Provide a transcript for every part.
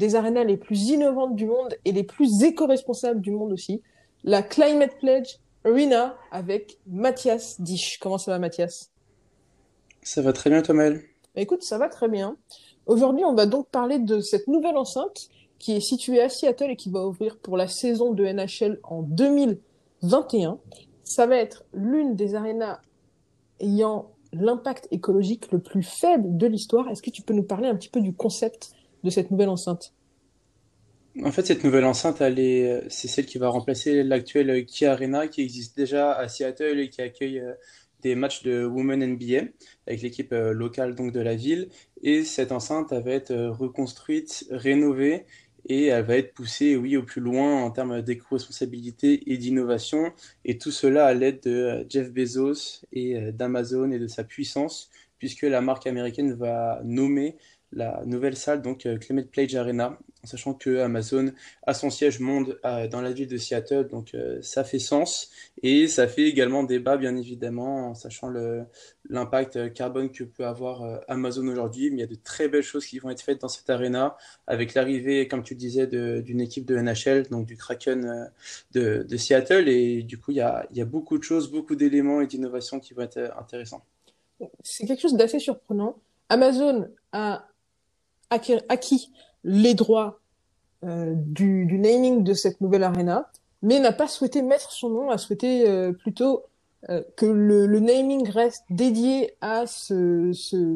des arénas les plus innovantes du monde et les plus éco-responsables du monde aussi, la Climate Pledge Arena avec Mathias Disch. Comment ça va Mathias? Ça va très bien Thomas. Bah, écoute, ça va très bien. Aujourd'hui, on va donc parler de cette nouvelle enceinte qui est située à Seattle et qui va ouvrir pour la saison de NHL en 2021. Ça va être l'une des arénas ayant l'impact écologique le plus faible de l'histoire. Est-ce que tu peux nous parler un petit peu du concept? De cette nouvelle enceinte En fait, cette nouvelle enceinte, c'est celle qui va remplacer l'actuelle Kia Arena qui existe déjà à Seattle et qui accueille euh, des matchs de Women NBA avec l'équipe euh, locale donc de la ville. Et cette enceinte va être euh, reconstruite, rénovée et elle va être poussée, oui, au plus loin en termes d'éco-responsabilité et d'innovation. Et tout cela à l'aide de Jeff Bezos et d'Amazon et de sa puissance, puisque la marque américaine va nommer la nouvelle salle, donc euh, Climate Pledge Arena, sachant que Amazon a son siège monde euh, dans la ville de Seattle, donc euh, ça fait sens et ça fait également débat bien évidemment, en sachant l'impact carbone que peut avoir Amazon aujourd'hui. Mais il y a de très belles choses qui vont être faites dans cette arena, avec l'arrivée, comme tu le disais, d'une équipe de NHL, donc du Kraken de, de, Seattle, et du coup il y a, il y a beaucoup de choses, beaucoup d'éléments et d'innovations qui vont être intéressants. C'est quelque chose d'assez surprenant. Amazon a acquis les droits euh, du, naming de cette nouvelle arena, mais n'a pas souhaité mettre son nom, a souhaité euh, plutôt euh, que le, naming reste dédié à ce, ce,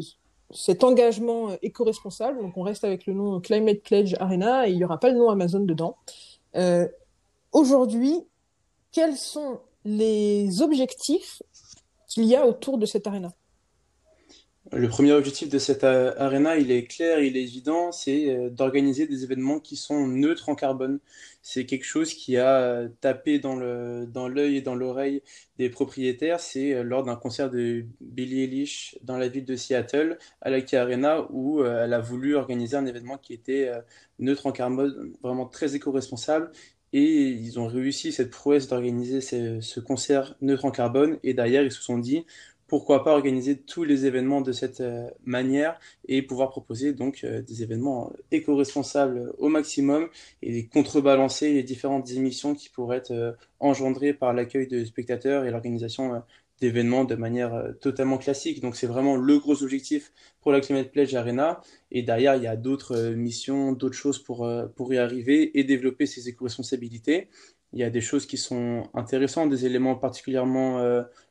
cet engagement éco-responsable. Donc on reste avec le nom Climate Pledge Arena et il n'y aura pas le nom Amazon dedans. Aujourd'hui, quels sont les objectifs qu'il y a autour de cette arena? Le premier objectif de cette arena, il est clair, il est évident, c'est euh, d'organiser des événements qui sont neutres en carbone. C'est quelque chose qui a tapé dans l'œil et dans l'oreille des propriétaires. C'est euh, lors d'un concert de Billie Eilish dans la ville de Seattle, à la Key Arena, où euh, elle a voulu organiser un événement qui était neutre en carbone, vraiment très éco-responsable. Et ils ont réussi cette prouesse d'organiser ce, ce concert neutre en carbone. Et derrière, ils se sont dit, pourquoi pas organiser tous les événements de cette euh, manière et pouvoir proposer donc euh, des événements éco-responsables au maximum et contrebalancer les différentes émissions qui pourraient être euh, engendrées par l'accueil de spectateurs et l'organisation d'événements de manière totalement classique. Donc c'est vraiment le gros objectif pour la Climate Pledge Arena. Et derrière, il y a d'autres missions, d'autres choses pour, pour y arriver et développer ces éco-responsabilités. Il y a des choses qui sont intéressantes, des éléments particulièrement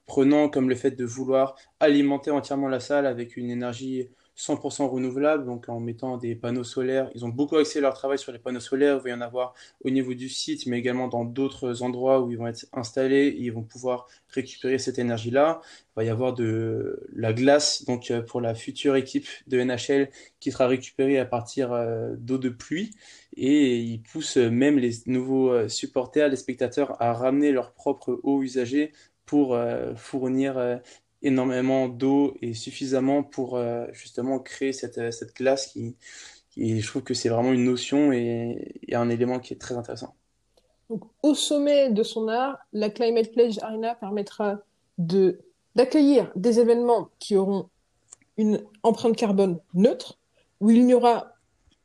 prenant comme le fait de vouloir alimenter entièrement la salle avec une énergie 100% renouvelable, donc en mettant des panneaux solaires. Ils ont beaucoup axé leur travail sur les panneaux solaires. Il va y en avoir au niveau du site, mais également dans d'autres endroits où ils vont être installés ils vont pouvoir récupérer cette énergie-là. Il va y avoir de la glace, donc euh, pour la future équipe de NHL qui sera récupérée à partir euh, d'eau de pluie. Et ils poussent même les nouveaux euh, supporters, les spectateurs, à ramener leur propre eau usagée pour euh, fournir euh, énormément d'eau et suffisamment pour euh, justement créer cette, cette glace qui, je trouve que c'est vraiment une notion et, un élément qui est très intéressant. Au sommet de son art, la Climate Pledge Arena permettra de d'accueillir des événements qui auront une empreinte carbone neutre, où il n'y aura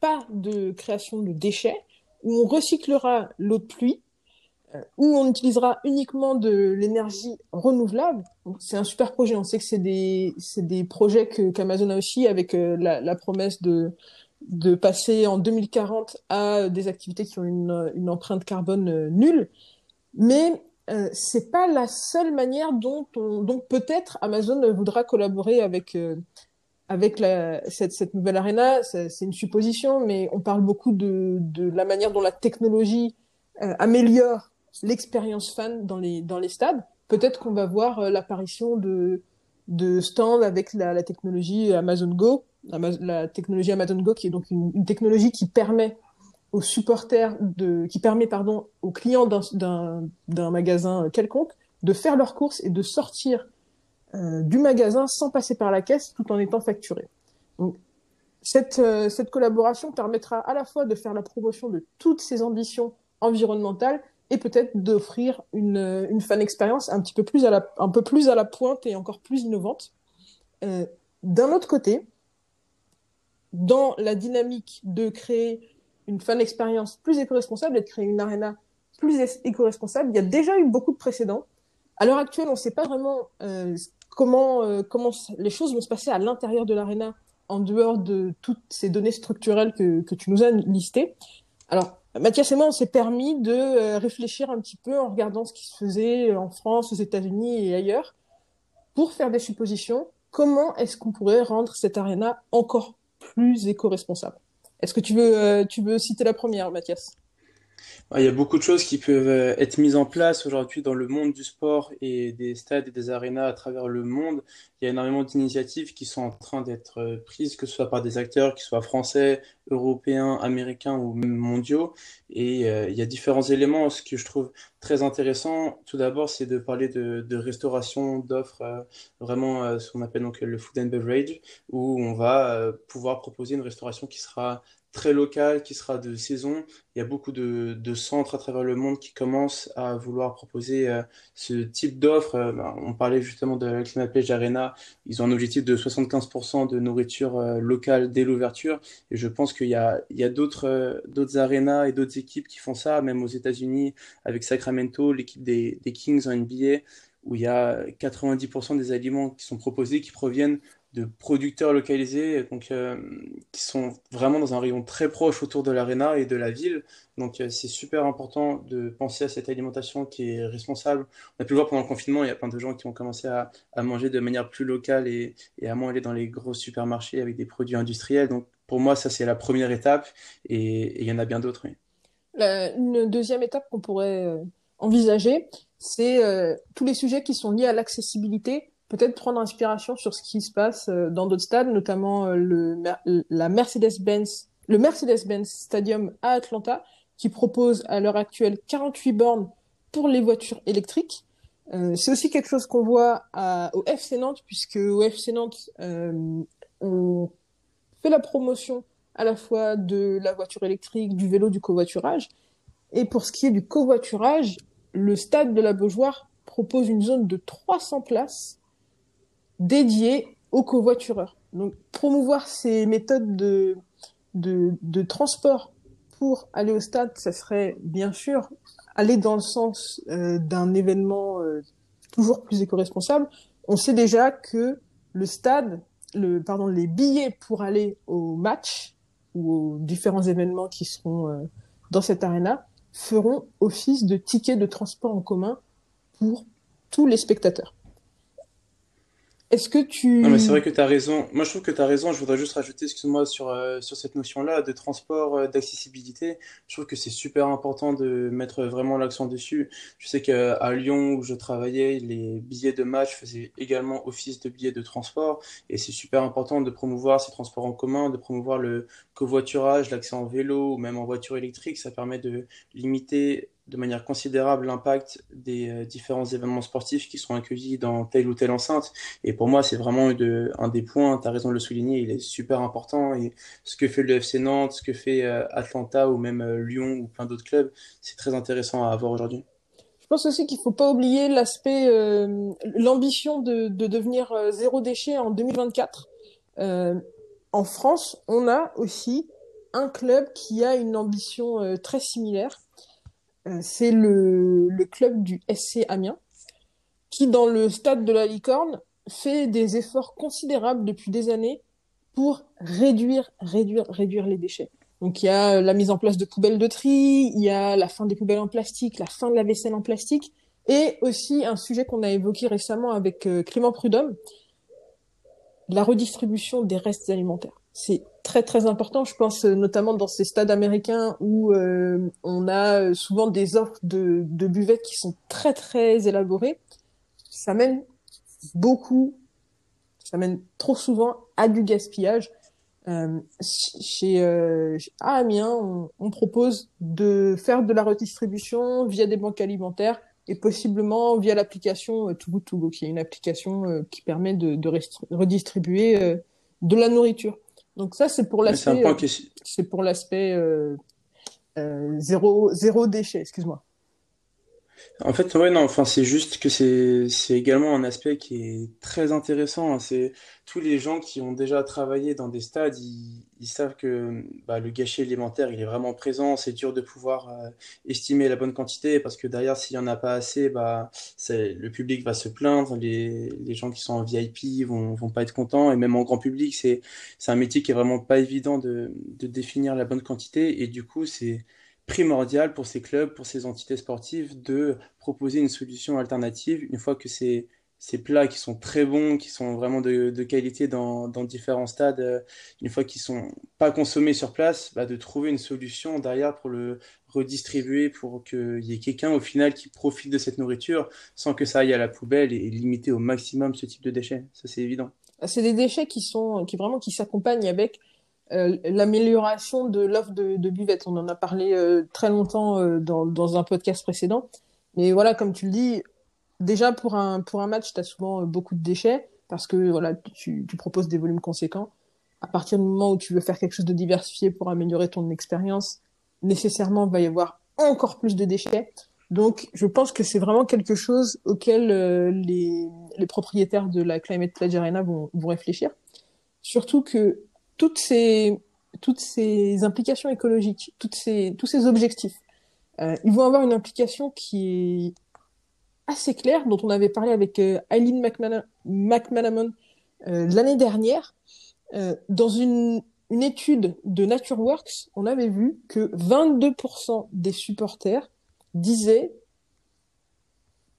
pas de création de déchets, où on recyclera l'eau de pluie, où on utilisera uniquement de l'énergie renouvelable. C'est un super projet. On sait que c'est des, des projets qu'Amazon a aussi avec euh, la, la, promesse de de passer en 2040 à des activités qui ont une, une empreinte carbone euh, nulle. Mais euh, c'est pas la seule manière dont on, dont peut-être Amazon voudra collaborer avec avec la, cette, cette nouvelle arena. C'est une supposition, mais on parle beaucoup de, de la manière dont la technologie améliore l'expérience fan dans les, dans les stades. Peut-être qu'on va voir euh, l'apparition de, de stands avec la, technologie Amazon Go, la, technologie Amazon Go qui est donc une, une technologie qui permet aux supporters, de, qui permet pardon, aux clients d'un magasin quelconque de faire leurs courses et de sortir euh, du magasin sans passer par la caisse tout en étant facturé. Donc, cette, euh, cette collaboration permettra à la fois de faire la promotion de toutes ces ambitions environnementales et peut-être d'offrir une, une fan expérience un petit peu plus à la, un peu plus à la pointe et encore plus innovante. Euh, D'un autre côté, dans la dynamique de créer une fan expérience plus éco-responsable et de créer une arena plus éco-responsable, il y a déjà eu beaucoup de précédents. À l'heure actuelle, on ne sait pas vraiment euh, comment, euh, comment les choses vont se passer à l'intérieur de l'arena en dehors de toutes ces données structurelles que, que tu nous as listées. Alors, Mathias et moi, on s'est permis de euh, réfléchir un petit peu en regardant ce qui se faisait en France, aux États-Unis et ailleurs, pour faire des suppositions. Comment est-ce qu'on pourrait rendre cette arena encore plus éco-responsable? Est-ce que tu veux, euh, tu veux citer la première, Mathias? Il y a beaucoup de choses qui peuvent euh, être mises en place aujourd'hui dans le monde du sport et des stades et des arénas à travers le monde. Il y a énormément d'initiatives qui sont en train d'être euh, prises, que ce soit par des acteurs qui soient français, européens, américains ou même mondiaux. Et euh, il y a différents éléments. Ce que je trouve très intéressant, tout d'abord, c'est de parler de, de restauration, d'offres, vraiment ce qu'on appelle donc le food and beverage, où on va pouvoir proposer une restauration qui sera très local, qui sera de saison. Il y a beaucoup de, centres à travers le monde qui commencent à vouloir proposer euh, ce type d'offre. Euh, bah, on parlait justement de la Climate Pledge Arena. Ils ont un objectif de 75% de nourriture euh, locale dès l'ouverture. Et je pense qu'il y a, d'autres, d'autres et d'autres équipes qui font ça, même aux États-Unis avec Sacramento, l'équipe des, des Kings en NBA, où il y a 90% des aliments qui sont proposés qui proviennent de producteurs localisés donc euh, qui sont vraiment dans un rayon très proche autour de l'aréna et de la ville. Donc euh, c'est super important de penser à cette alimentation qui est responsable. On a pu le voir pendant le confinement, il y a plein de gens qui ont commencé à, à manger de manière plus locale et, et, à moins aller dans les gros supermarchés avec des produits industriels. Donc pour moi, ça c'est la première étape et, il y en a bien d'autres. Une deuxième étape qu'on pourrait euh, envisager, c'est tous les sujets qui sont liés à l'accessibilité peut-être prendre inspiration sur ce qui se passe euh, dans d'autres stades, notamment euh, le, la Mercedes-Benz, le Mercedes-Benz Stadium à Atlanta, qui propose à l'heure actuelle 48 bornes pour les voitures électriques. Euh, c'est aussi quelque chose qu'on voit au FC Nantes, puisque au FC Nantes, on fait la promotion à la fois de la voiture électrique, du vélo, du covoiturage. Et pour ce qui est du covoiturage, le stade de la Beaujoire propose une zone de 300 places dédié aux covoitureurs. Donc, promouvoir ces méthodes de, de, de transport pour aller au stade, ça serait bien sûr aller dans le sens euh, d'un événement euh, toujours plus éco-responsable. On sait déjà que le stade, le, pardon, les billets pour aller au match ou aux différents événements qui seront euh, dans cette arena feront office de tickets de transport en commun pour tous les spectateurs. Est-ce que tu... Non, mais c'est vrai que tu as raison. Moi, je trouve que tu as raison. Je voudrais juste rajouter, excuse-moi, sur, euh, sur cette notion-là de transport, euh, d'accessibilité. Je trouve que c'est super important de mettre vraiment l'accent dessus. Je sais qu'à Lyon, où je travaillais, les billets de match faisaient également office de billets de transport. Et c'est super important de promouvoir ces transports en commun, de promouvoir le covoiturage, l'accès en vélo ou même en voiture électrique. Ça permet de limiter de manière considérable l'impact des euh, différents événements sportifs qui sont accueillis dans telle ou telle enceinte. Et pour moi, c'est vraiment un des points, tu as raison de le souligner, il est super important. Et ce que fait le FC Nantes, ce que fait euh, Atlanta ou même euh, Lyon ou plein d'autres clubs, c'est très intéressant à avoir aujourd'hui. Je pense aussi qu'il faut pas oublier l'aspect, l'ambition de, de, devenir zéro déchet en 2024. en France, on a aussi un club qui a une ambition très similaire c'est le, club du SC Amiens, qui dans le stade de la Licorne fait des efforts considérables depuis des années pour réduire, réduire, réduire les déchets. Donc il y a la mise en place de poubelles de tri, il y a la fin des poubelles en plastique, la fin de la vaisselle en plastique, et aussi un sujet qu'on a évoqué récemment avec euh, Clément Prudhomme, la redistribution des restes alimentaires. Très très important. Je pense euh, notamment dans ces stades américains où euh, on a euh, souvent des offres de, de buvettes qui sont très très élaborées. Ça mène beaucoup, ça mène trop souvent à du gaspillage. Chez, euh, Amiens, on, propose de faire de la redistribution via des banques alimentaires et possiblement via l'application euh, Too Good To Go, qui est une application qui permet de, redistribuer de la nourriture. Donc ça, c'est pour l'aspect, c'est pour l'aspect zéro, zéro déchet, excuse-moi. En fait, ouais, non, enfin, c'est juste que c'est, c'est également un aspect qui est très intéressant. hein. C'est tous les gens qui ont déjà travaillé dans des stades, ils, savent que bah, le gâchis alimentaire, il est vraiment présent. C'est dur de pouvoir euh, estimer la bonne quantité parce que derrière, s'il y en a pas assez, bah, le public va se plaindre. Les, les gens qui sont en VIP vont, vont pas être contents. Et même en grand public, c'est, c'est un métier qui est vraiment pas évident de, de définir la bonne quantité. Et du coup, c'est primordial pour ces clubs, pour ces entités sportives, de proposer une solution alternative une fois que ces, ces plats qui sont très bons, qui sont vraiment de, de qualité dans, dans, différents stades, euh, une fois qu'ils sont pas consommés sur place, bah de trouver une solution derrière pour le redistribuer, pour qu'il y ait quelqu'un au final qui profite de cette nourriture sans que ça aille à la poubelle et, limiter au maximum ce type de déchets. Ça, c'est évident. C'est des déchets qui sont, qui vraiment, qui s'accompagnent avec euh, l'amélioration de l'offre de, de buvette. On en a parlé euh, très longtemps euh, dans, dans un podcast précédent. Mais voilà, comme tu le dis, déjà pour un, pour un match, tu as souvent beaucoup de déchets parce que voilà, tu, tu proposes des volumes conséquents. À partir du moment où tu veux faire quelque chose de diversifié pour améliorer ton expérience, nécessairement, il va y avoir encore plus de déchets. Donc, je pense que c'est vraiment quelque chose auquel les, les propriétaires de la Climate Pledge Arena vont, vont réfléchir. Surtout que toutes ces, toutes ces implications écologiques, toutes ces, tous ces objectifs, euh, ils vont avoir une implication qui est assez claire, dont on avait parlé avec euh, Eileen McManamon euh, l'année dernière. Euh, dans une, une étude de NatureWorks, on avait vu que 22% des supporters disaient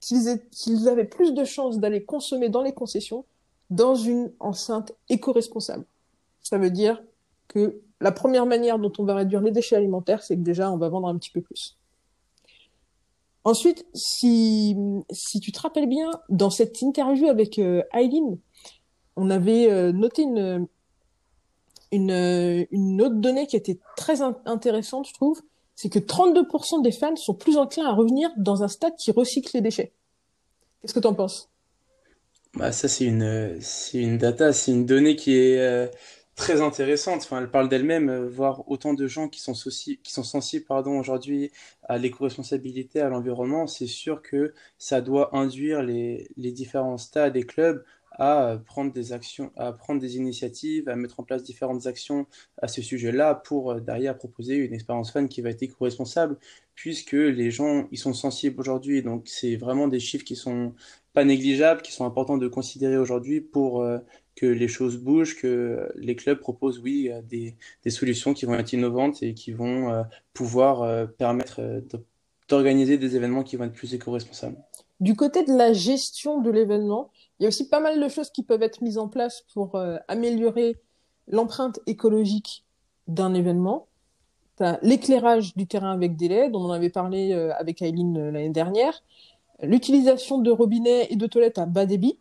qu'ils qu'ils avaient plus de chances d'aller consommer dans les concessions dans une enceinte éco-responsable. Ça veut dire que la première manière dont on va réduire les déchets alimentaires, c'est que déjà, on va vendre un petit peu plus. Ensuite, si, si tu te rappelles bien, dans cette interview avec euh, Eileen, on avait euh, noté une, une, une autre donnée qui était très intéressante, je trouve, c'est que 32% des fans sont plus enclins à revenir dans un stade qui recycle les déchets. Qu'est-ce que tu en penses? Bah, Ça, c'est une, une data, c'est une donnée qui est... Euh très intéressante. Enfin, elle parle d'elle-même, euh, voir autant de gens qui sont, qui sont sensibles pardon, aujourd'hui à l'éco-responsabilité, à l'environnement, c'est sûr que ça doit induire les, les différents stades et clubs à prendre des actions, à prendre des initiatives, à mettre en place différentes actions à ce sujet-là pour euh, derrière proposer une expérience fun qui va être éco-responsable, puisque les gens ils sont sensibles aujourd'hui. Donc c'est vraiment des chiffres qui sont pas négligeables, qui sont importants de considérer aujourd'hui pour euh, que les choses bougent, que les clubs proposent, oui, euh, des, solutions qui vont être innovantes et qui vont euh, pouvoir permettre d'organiser des événements qui vont être plus éco-responsables. Du côté de la gestion de l'événement, il y a aussi pas mal de choses qui peuvent être mises en place pour améliorer l'empreinte écologique d'un événement. L'éclairage du terrain avec des LED, on en avait parlé avec Aileen l'année dernière. L'utilisation de robinets et de toilettes à bas débit.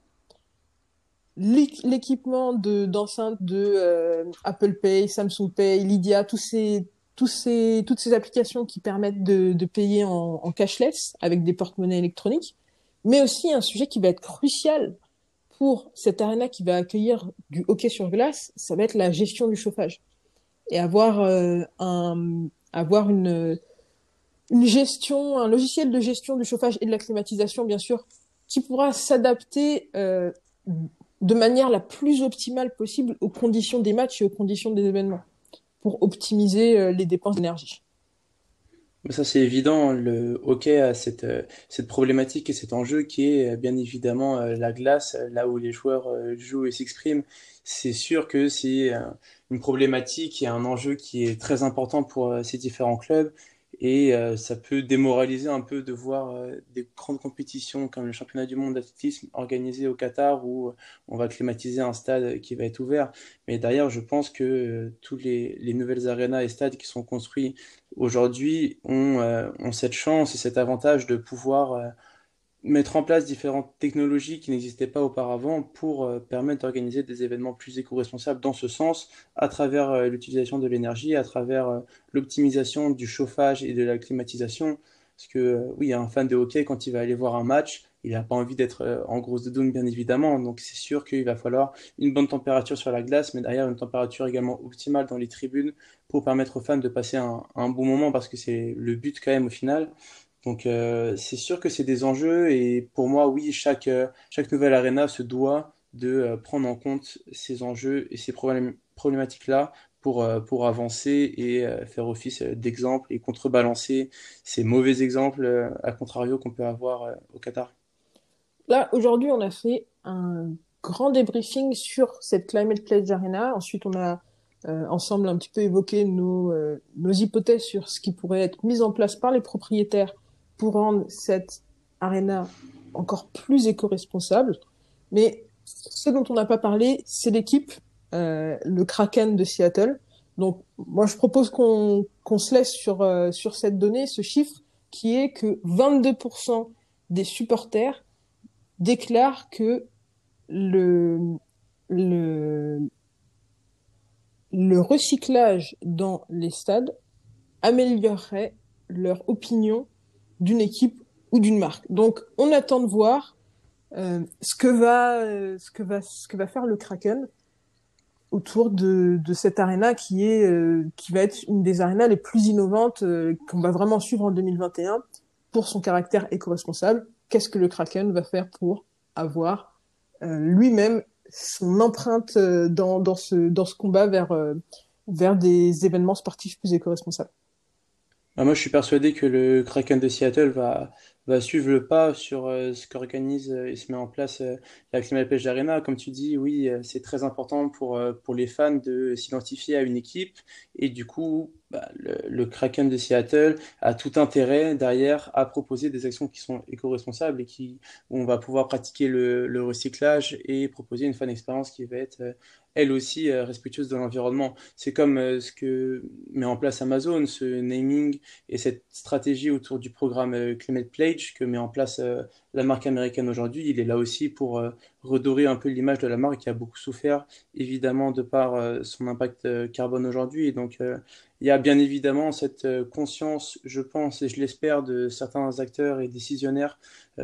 L'équipement de d'enceinte de euh, Apple Pay, Samsung Pay, Lydia, tous ces toutes ces applications qui permettent de, de payer en, en cashless avec des porte-monnaies électroniques, mais aussi un sujet qui va être crucial pour cette arena qui va accueillir du hockey sur glace, ça va être la gestion du chauffage. Et avoir euh, un avoir une une gestion, un logiciel de gestion du chauffage et de la climatisation, bien sûr, qui pourra s'adapter euh, de manière la plus optimale possible aux conditions des matchs et aux conditions des événements pour optimiser euh, les dépenses d'énergie. Ça, c'est évident. Le hockey a cette, euh, cette problématique et cet enjeu qui est bien évidemment la glace, là où les joueurs jouent et s'expriment. C'est sûr que c'est une problématique et un enjeu qui est très important pour ces différents clubs et euh, ça peut démoraliser un peu de voir euh, des grandes compétitions comme le championnat du monde d'athlétisme organisé au Qatar où on va climatiser un stade qui va être ouvert. Mais d'ailleurs, je pense que euh, tous les, les, nouvelles arénas et stades qui sont construits aujourd'hui ont, ont, cette chance et cet avantage de pouvoir mettre en place différentes technologies qui n'existaient pas auparavant pour euh, permettre d'organiser des événements plus éco-responsables dans ce sens, à travers euh, l'utilisation de l'énergie, à travers euh, l'optimisation du chauffage et de la climatisation. Parce que oui, un fan de hockey, quand il va aller voir un match, il n'a pas envie d'être en grosse doudoune, bien évidemment. Donc c'est sûr qu'il va falloir une bonne température sur la glace, mais derrière une température également optimale dans les tribunes pour permettre aux fans de passer un, un bon moment, parce que c'est le but quand même au final. Donc euh, c'est sûr que c'est des enjeux et pour moi, oui, chaque, euh, chaque nouvelle arena se doit de euh, prendre en compte ces enjeux et ces problématiques-là pour, pour avancer et faire office d'exemple et contrebalancer ces mauvais exemples, à contrario, qu'on peut avoir au Qatar. Là, aujourd'hui, on a fait un grand débriefing sur cette Climate Pledge Arena. Ensuite, on a ensemble un petit peu évoqué nos, nos hypothèses sur ce qui pourrait être mis en place par les propriétaires pour rendre cette arena encore plus éco-responsable. Mais ce dont on n'a pas parlé, c'est l'équipe, euh, le Kraken de Seattle. Donc, moi, je propose qu'on qu'on se laisse sur, euh, sur cette donnée, ce chiffre, qui est que 22% des supporters déclarent que le, le, le recyclage dans les stades améliorerait leur opinion d'une équipe ou d'une marque. Donc, on attend de voir euh, ce que va euh, ce que va ce que va faire le Kraken autour de, cette arena qui euh, qui va être une des arénas les plus innovantes qu'on va vraiment suivre en 2021 pour son caractère éco-responsable. Qu'est-ce que le Kraken va faire pour avoir lui-même son empreinte dans, dans ce dans ce combat vers vers des événements sportifs plus éco-responsables? Bah, moi, je suis persuadé que le Kraken de Seattle va, va suivre le pas sur euh, ce qu'organise euh, et se met en place euh, la Climate Pledge Arena. Comme tu dis, oui, c'est très important pour, pour les fans de s'identifier à une équipe. Et du coup, bah, le, Kraken de Seattle a tout intérêt derrière à proposer des actions qui sont éco-responsables et qui, où on va pouvoir pratiquer le, le recyclage et proposer une fan expérience qui va être elle aussi euh, respectueuse de l'environnement. C'est comme euh, ce que met en place Amazon, ce naming et cette stratégie autour du programme euh, Climate Pledge que met en place la marque américaine aujourd'hui. Il est là aussi pour redorer un peu l'image de la marque qui a beaucoup souffert, évidemment, de par son impact carbone aujourd'hui. Et donc, il y a bien évidemment cette conscience, je pense et je l'espère, de certains acteurs et décisionnaires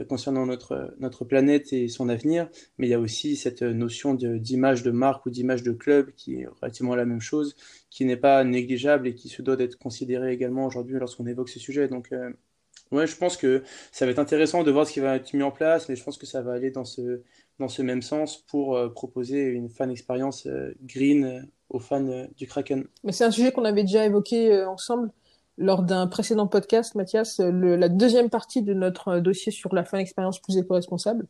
concernant notre, notre planète et son avenir, mais il y a aussi cette notion d'image de, de marque ou d'image de club qui est relativement la même chose, qui n'est pas négligeable et qui se doit d'être considérée également aujourd'hui lorsqu'on évoque ce sujet. Donc, Ouais, je pense que ça va être intéressant de voir ce qui va être mis en place, mais je pense que ça va aller dans ce, dans ce même sens pour euh, proposer une fan expérience euh, green euh, aux fans du Kraken. Mais c'est un sujet qu'on avait déjà évoqué ensemble lors d'un précédent podcast, Mathias, la deuxième partie de notre dossier sur la fan expérience plus éco-responsable.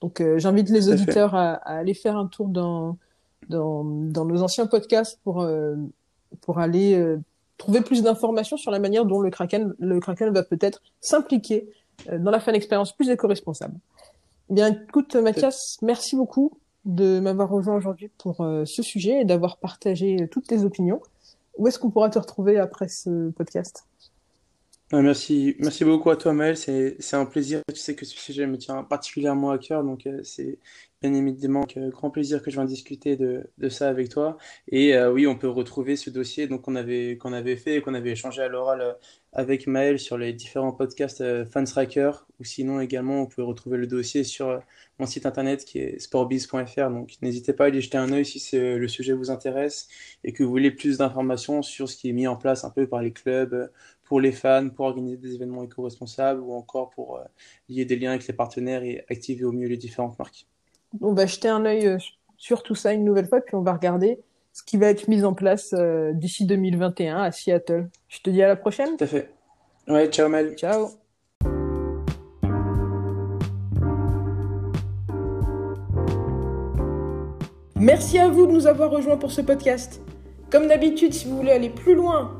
Donc j'invite les auditeurs à, à, aller faire un tour dans, dans, dans nos anciens podcasts pour, pour aller trouver plus d'informations sur la manière dont le Kraken, le Kraken va peut-être s'impliquer euh, dans la fan expérience plus éco-responsable. Eh bien, écoute, Mathias, merci beaucoup de m'avoir rejoint aujourd'hui pour euh, ce sujet et d'avoir partagé toutes tes opinions. Où est-ce qu'on pourra te retrouver après ce podcast? Merci, merci beaucoup à toi, Maël. C'est, c'est un plaisir. Tu sais que ce sujet me tient particulièrement à cœur, donc euh, c'est bien évidemment avec grand plaisir que je viens discuter de, de ça avec toi. Et euh, oui, on peut retrouver ce dossier donc qu'on avait qu'on avait fait qu'on avait échangé à l'oral euh, avec Maël sur les différents podcasts euh, Fanstracker ou sinon également on peut retrouver le dossier sur mon site internet qui est sportbiz.fr. Donc n'hésitez pas à y jeter un œil si le sujet vous intéresse et que vous voulez plus d'informations sur ce qui est mis en place un peu par les clubs pour les fans, pour organiser des événements éco-responsables ou encore pour lier des liens avec les partenaires et activer au mieux les différentes marques on va jeter un œil euh, sur tout ça une nouvelle fois, puis on va regarder ce qui va être mis en place euh, d'ici 2021 à Seattle. Je te dis à la prochaine. Tout à fait. Ouais, ciao Mel. Ciao. Merci à vous de nous avoir rejoints pour ce podcast. Comme d'habitude, si vous voulez aller plus loin